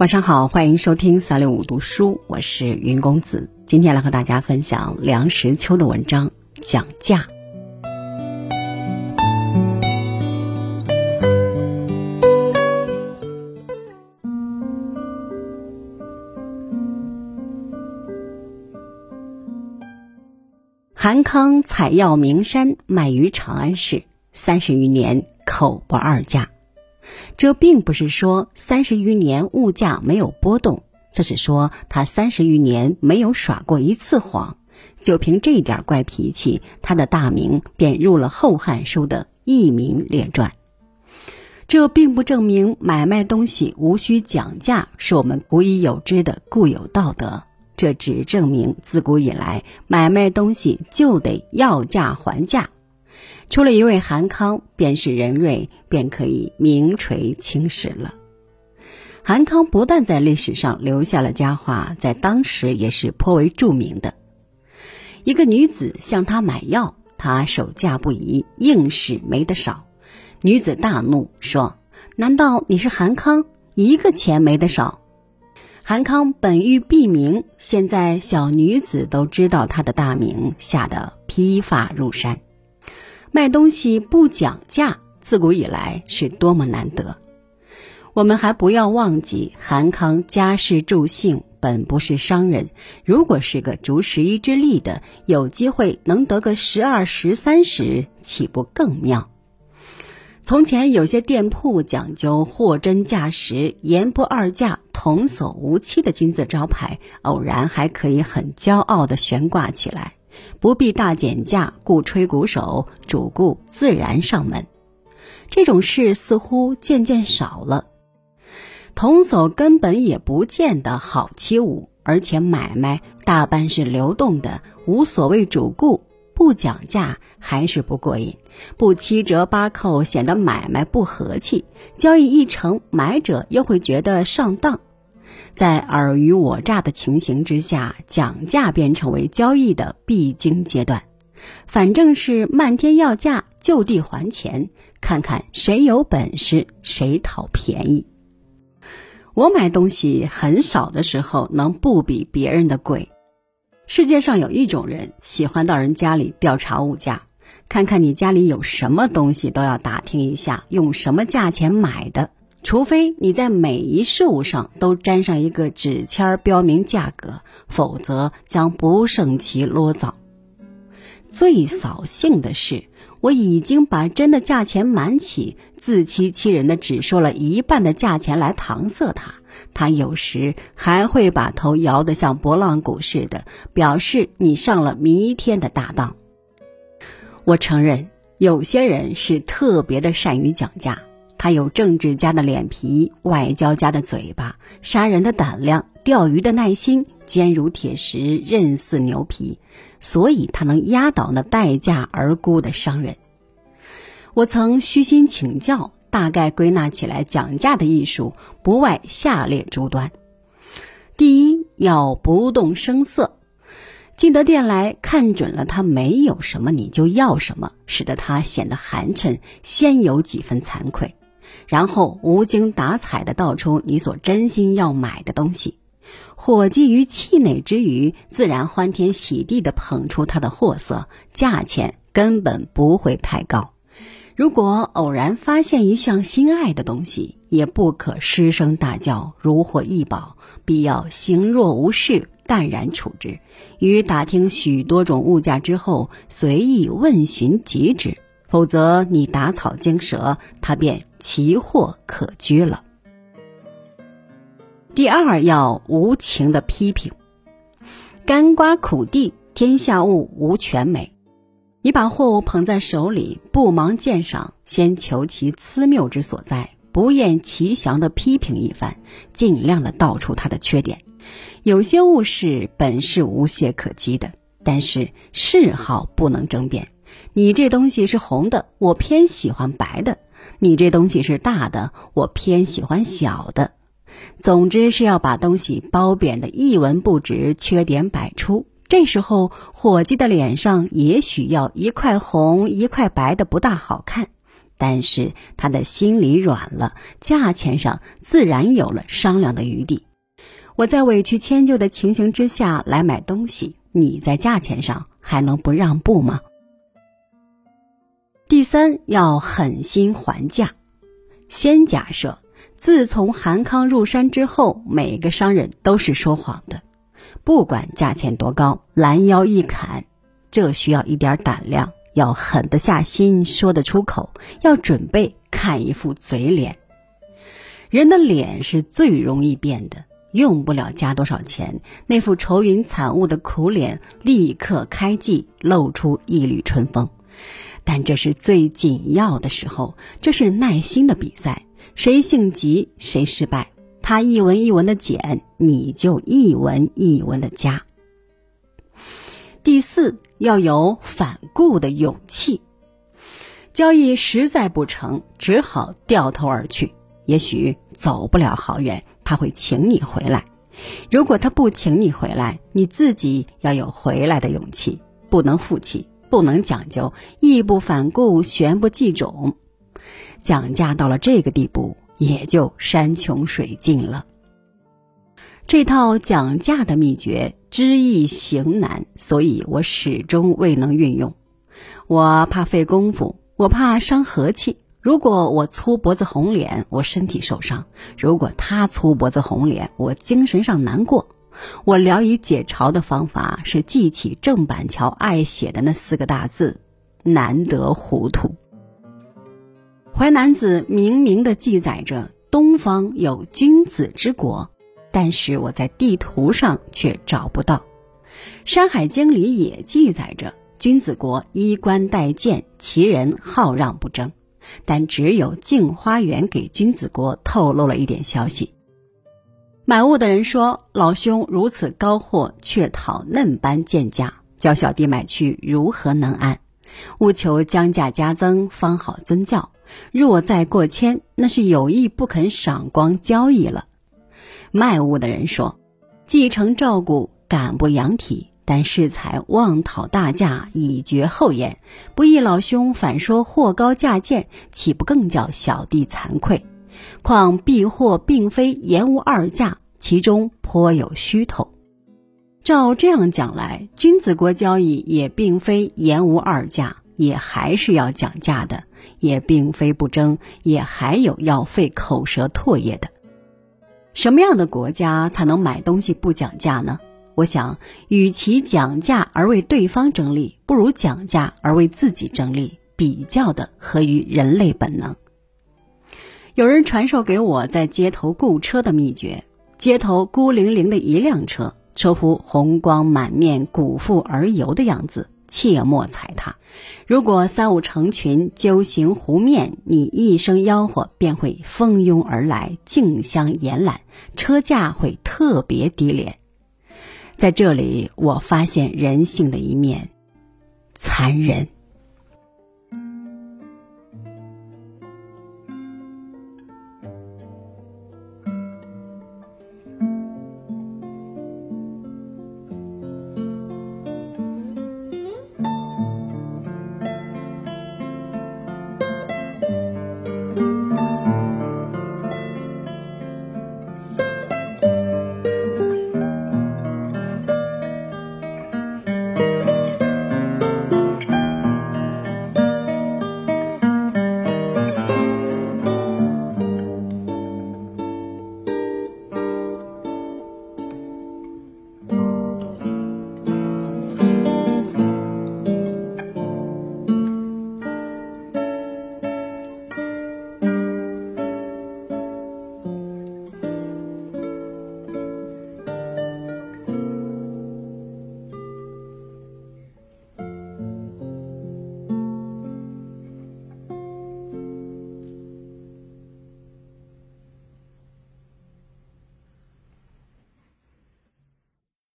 晚上好，欢迎收听三六五读书，我是云公子。今天来和大家分享梁实秋的文章《讲价》。韩康采药名山，卖于长安市，三十余年口不二价。这并不是说三十余年物价没有波动，这是说他三十余年没有耍过一次谎。就凭这点怪脾气，他的大名便入了《后汉书》的佚名列传。这并不证明买卖东西无需讲价是我们古已有之的固有道德，这只证明自古以来买卖东西就得要价还价。出了一位韩康，便是任瑞便可以名垂青史了。韩康不但在历史上留下了佳话，在当时也是颇为著名的。一个女子向他买药，他守价不移，硬是没得少。女子大怒，说：“难道你是韩康？一个钱没得少？”韩康本欲避名，现在小女子都知道他的大名，吓得披发入山。卖东西不讲价，自古以来是多么难得。我们还不要忘记，韩康家世助兴，本不是商人。如果是个逐十一之力的，有机会能得个十二、十三十，岂不更妙？从前有些店铺讲究货真价实，言不二价，童叟无欺的金字招牌，偶然还可以很骄傲地悬挂起来。不必大减价，故吹鼓手，主顾自然上门。这种事似乎渐渐少了。童叟根本也不见得好欺侮，而且买卖大半是流动的，无所谓主顾，不讲价还是不过瘾，不七折八扣显得买卖不和气，交易一成，买者又会觉得上当。在尔虞我诈的情形之下，讲价便成为交易的必经阶段。反正是漫天要价，就地还钱，看看谁有本事，谁讨便宜。我买东西很少的时候，能不比别人的贵。世界上有一种人，喜欢到人家里调查物价，看看你家里有什么东西，都要打听一下，用什么价钱买的。除非你在每一事物上都粘上一个纸签儿标明价格，否则将不胜其啰嗦。最扫兴的是，我已经把真的价钱瞒起，自欺欺人的只说了一半的价钱来搪塞他。他有时还会把头摇得像拨浪鼓似的，表示你上了弥天的大当。我承认，有些人是特别的善于讲价。他有政治家的脸皮，外交家的嘴巴，杀人的胆量，钓鱼的耐心，坚如铁石，韧似牛皮，所以他能压倒那待价而沽的商人。我曾虚心请教，大概归纳起来，讲价的艺术不外下列诸端：第一，要不动声色，进得店来看准了他没有什么，你就要什么，使得他显得寒碜，先有几分惭愧。然后无精打采地道出你所真心要买的东西，伙计于气馁之余，自然欢天喜地地捧出他的货色，价钱根本不会太高。如果偶然发现一项心爱的东西，也不可失声大叫，如获异宝，必要行若无事，淡然处之。于打听许多种物价之后，随意问询即止。否则，你打草惊蛇，他便奇货可居了。第二，要无情的批评。干瓜苦地，天下物无全美。你把货物捧在手里，不忙鉴赏，先求其疵谬之所在，不厌其详的批评一番，尽量的道出它的缺点。有些物事本是无懈可击的，但是嗜好不能争辩。你这东西是红的，我偏喜欢白的；你这东西是大的，我偏喜欢小的。总之是要把东西褒贬的一文不值，缺点百出。这时候，伙计的脸上也许要一块红一块白的不大好看，但是他的心里软了，价钱上自然有了商量的余地。我在委屈迁就的情形之下来买东西，你在价钱上还能不让步吗？第三，要狠心还价。先假设，自从韩康入山之后，每个商人都是说谎的，不管价钱多高，拦腰一砍。这需要一点胆量，要狠得下心，说得出口，要准备看一副嘴脸。人的脸是最容易变的，用不了加多少钱，那副愁云惨雾的苦脸立刻开季，露出一缕春风。但这是最紧要的时候，这是耐心的比赛，谁性急谁失败。他一文一文的减，你就一文一文的加。第四，要有反顾的勇气。交易实在不成，只好掉头而去。也许走不了好远，他会请你回来。如果他不请你回来，你自己要有回来的勇气，不能负气，不能讲究，义不反顾，旋不计种。讲价到了这个地步，也就山穷水尽了。这套讲价的秘诀，知易行难，所以我始终未能运用。我怕费功夫，我怕伤和气。如果我粗脖子红脸，我身体受伤；如果他粗脖子红脸，我精神上难过。我聊以解嘲的方法是记起郑板桥爱写的那四个大字：难得糊涂。《淮南子》明明的记载着东方有君子之国。但是我在地图上却找不到，《山海经》里也记载着君子国衣冠带剑，其人好让不争，但只有镜花缘给君子国透露了一点消息。买物的人说：“老兄如此高货，却讨嫩般贱价，叫小弟买去如何能安？务求将价加增，方好遵教。若再过千，那是有意不肯赏光交易了。”卖物的人说：“继承照顾，敢不扬体？但适才妄讨大价，以绝后言。不意老兄反说货高价贱，岂不更叫小弟惭愧？况敝货并非言无二价，其中颇有虚头。照这样讲来，君子国交易也并非言无二价，也还是要讲价的；也并非不争，也还有要费口舌唾液的。”什么样的国家才能买东西不讲价呢？我想，与其讲价而为对方争利，不如讲价而为自己争利，比较的合于人类本能。有人传授给我在街头雇车的秘诀：街头孤零零的一辆车，车夫红光满面、鼓腹而游的样子。切莫踩踏。如果三五成群揪行湖面，你一声吆喝，便会蜂拥而来，竞相延揽，车价会特别低廉。在这里，我发现人性的一面，残忍。